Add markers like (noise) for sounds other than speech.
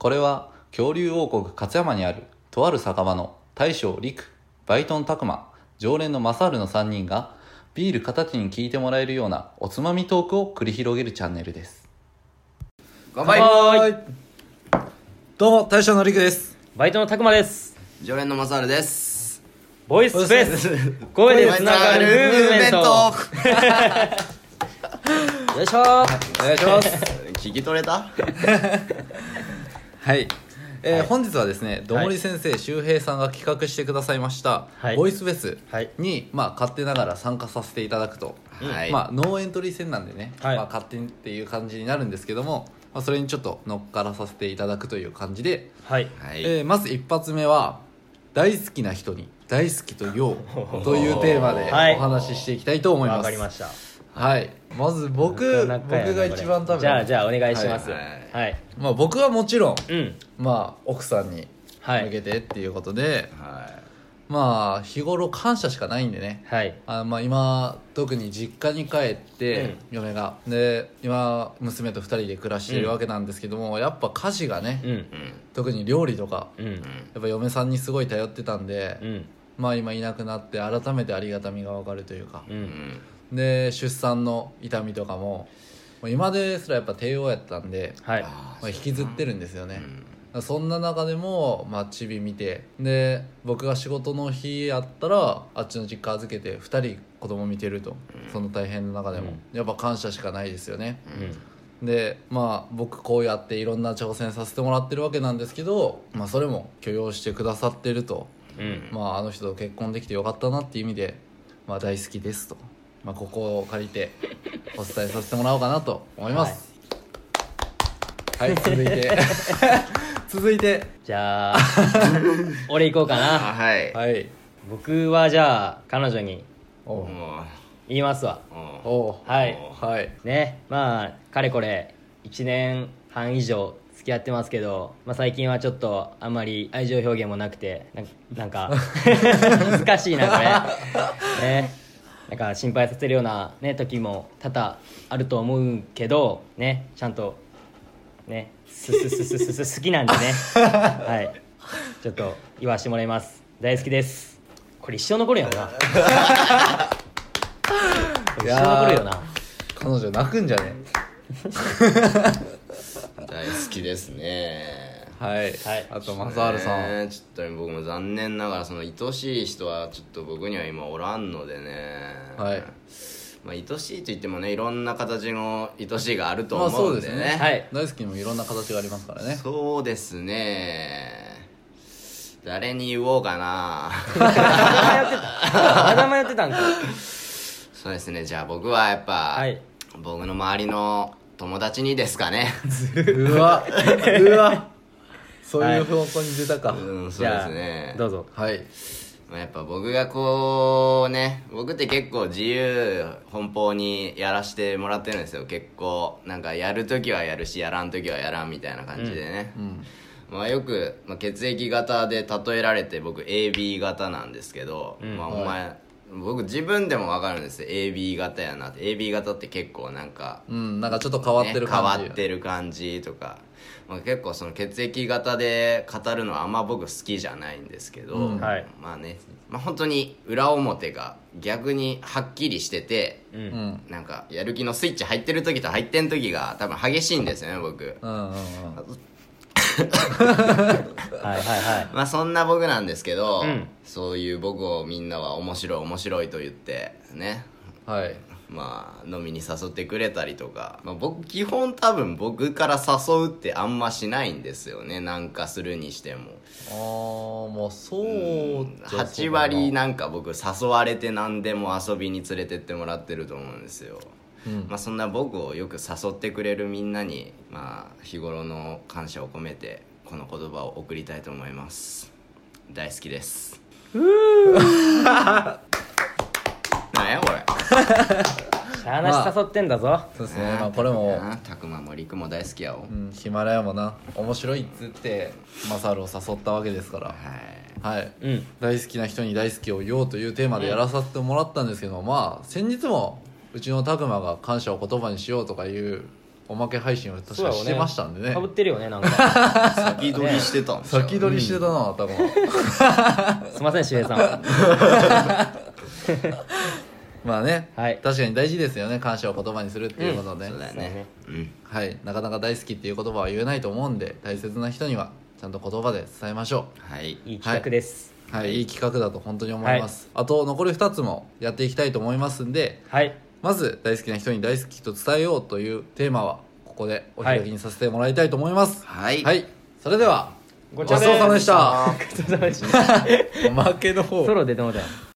これは恐竜王国勝山にあるとある酒場の大将陸バイトン拓磨常連のマサールの3人がビール片手に聞いてもらえるようなおつまみトークを繰り広げるチャンネルです。乾杯はいどうも大将の陸です。バイトのたくまです。常連のマサールです。ボイスフェス声でつながるムーブメント。(laughs) よいしょー。お願いします。聞き取れた？はい、えーはい。本日はですねどもり先生、周平さんが企画してくださいました、はい。ボイスフェスはい。に、まあ、勝手ながら参加させていただくと、はい。まあ、ノーエントリー戦なんでね、はい。まあ、勝手にっていう感じになるんですけども、まあ、それにちょっと乗っからさせていただくという感じで、はい。はい、えーまず一発目は「大好きな人に大好きと言おう (laughs)」というテーマではい。お話ししていきたいと思います、わかりましたはい。まず僕なかなかやな僕が一番多分じゃあじゃあお願いしますははい。はい、まあ、僕はもちろん、うん。まあ、奥さんにはい。向けてっていうことで、はまあ日頃感謝しかないんでね。はい。あまあ今特に実家に帰って、嫁が。で今娘と2人で暮らしているわけなんですけども、やっぱ家事がね、うん。い、特に料理とかうん。やっぱ嫁さんにすごい頼ってたんで、うんまあ今いなくなって改めてありがたみが分かるというか。う、うん。んで出産の痛みとかも今ですらやっぱ帝王やったんで、はい。あまあ、引きずってるんですよね、ん。そんな中でも、まあ、チビ見てで僕が仕事の日やったらあっちの実家預けて2人子供見てると、その大変な中でも、やっぱ感謝しかないですよね、でまあ僕こうやっていろんな挑戦させてもらってるわけなんですけど、まあ、それも許容してくださってると、うんうんまあ、あの人と結婚できてよかったなっていう意味で、まあ、大好きですと、まあ、ここを借りてお伝えさせてもらおうかなと思います。はい、続いて。(laughs) 続いて。じゃあ俺行こうかあな。(laughs) はい、はい。僕はじゃあ彼女に言いますわ。おう。はい。はい。ね。まあかれこれ1年半以上付き合ってますけど、まあ、最近はちょっとあんまり愛情表現もなくてなんか (laughs) 難しいなこれ。ね。なんか心配させるような、ね、時も多々あると思うけどね。ちゃんとね。すすすすすす好きなんでね。(laughs) はい。ちょっと言わしてもらいます。大好きです。これ一生残るよな。(laughs) これ一生残るよな。彼女泣くんじゃねう大好きですね。はい、はい。あとマサールさん、ねちょっと僕も残念ながらその愛しい人はちょっと僕には今おらんのでね。はい。まあ、愛しいと言ってもねいろんな形の愛しいがあるとまあ思そううんですね。でね,、はい。大好きにもいろんな形がありますからね。そうですね。誰に言おうかな。まだ迷ってたんか。そうですね。じゃあ僕はやっぱ、はい。僕の周りの友達にですかね。うわ。うわ。そういう方向に出たか、うんそうですね。どうぞ。はいまあやっぱ僕がこうね僕って結構自由奔放にやらしてもらってるんですよ。結構なんかやるときはやるしやらんときはやらんみたいな感じでね、うん。まあ、よく、まあ、血液型で例えられて僕 AB 型なんですけど、うん。まあ、お前、僕自分でも分かるんですよ。AB 型やなって。AB 型って結構なんかうんなんかちょっと変わってるね変感じ、わってる感じとか、まあ、結構その血液型で語るのはあんま僕好きじゃないんですけど、うん。はい。まあね、まあ、本当に裏表が逆にはっきりしててううんんなんかやる気のスイッチ入ってる時と入ってん時が多分激しいんですよね僕うんうんうんはいはいはい。まあそんな僕なんですけど、うん。そういう僕をみんなは面白い面白いと言ってね。はい。まあ飲みに誘ってくれたりとか、まあ、僕基本多分僕から誘うってあんましないんですよね。なんかするにしても。あーまあそうう8だな。割なんか僕誘われて何でも遊びに連れてってもらってると思うんですよ。うん。まあ、そんな僕をよく誘ってくれるみんなに、まあ、日頃の感謝を込めてこの言葉を送りたいと思います。大好きです。なんやこれ。しゃあなし誘ってんだぞ、(laughs) そうですね。まあこれも、たくまもりくも大好きやお、うん、ヒマラヤもな面白いっつってマサルを誘ったわけですから。はい。はい。うん。大好きな人に大好きを言おうというテーマでやらさせてもらったんですけど、まあ先日もうちの拓磨が感謝を言葉にしようとかいうおまけ配信を確かしてましたんでね。かぶってるよねなんか。先取りしてたんですよ先取りしてたな頭 (laughs) すいませんしゅえさん。(laughs) まあね、はい。確かに大事ですよね感謝を言葉にするっていうことで、そうだよそうだね。ねうん。はい。なかなか大好きっていう言葉は言えないと思うんで大切な人にはちゃんと言葉で伝えましょはい。いい企画です。うはい、い、い企画だと本当に思います、あと残り2つもやっていきたいと思いますんではいまず大好きな人に大好きと伝えようというテーマはここでお開きにさせてもらいたいと思います。はい。はい、それではごごちそうさまでした。ごちそうさまでした。(laughs) (laughs) おまけの方。ソロ出てもうたよ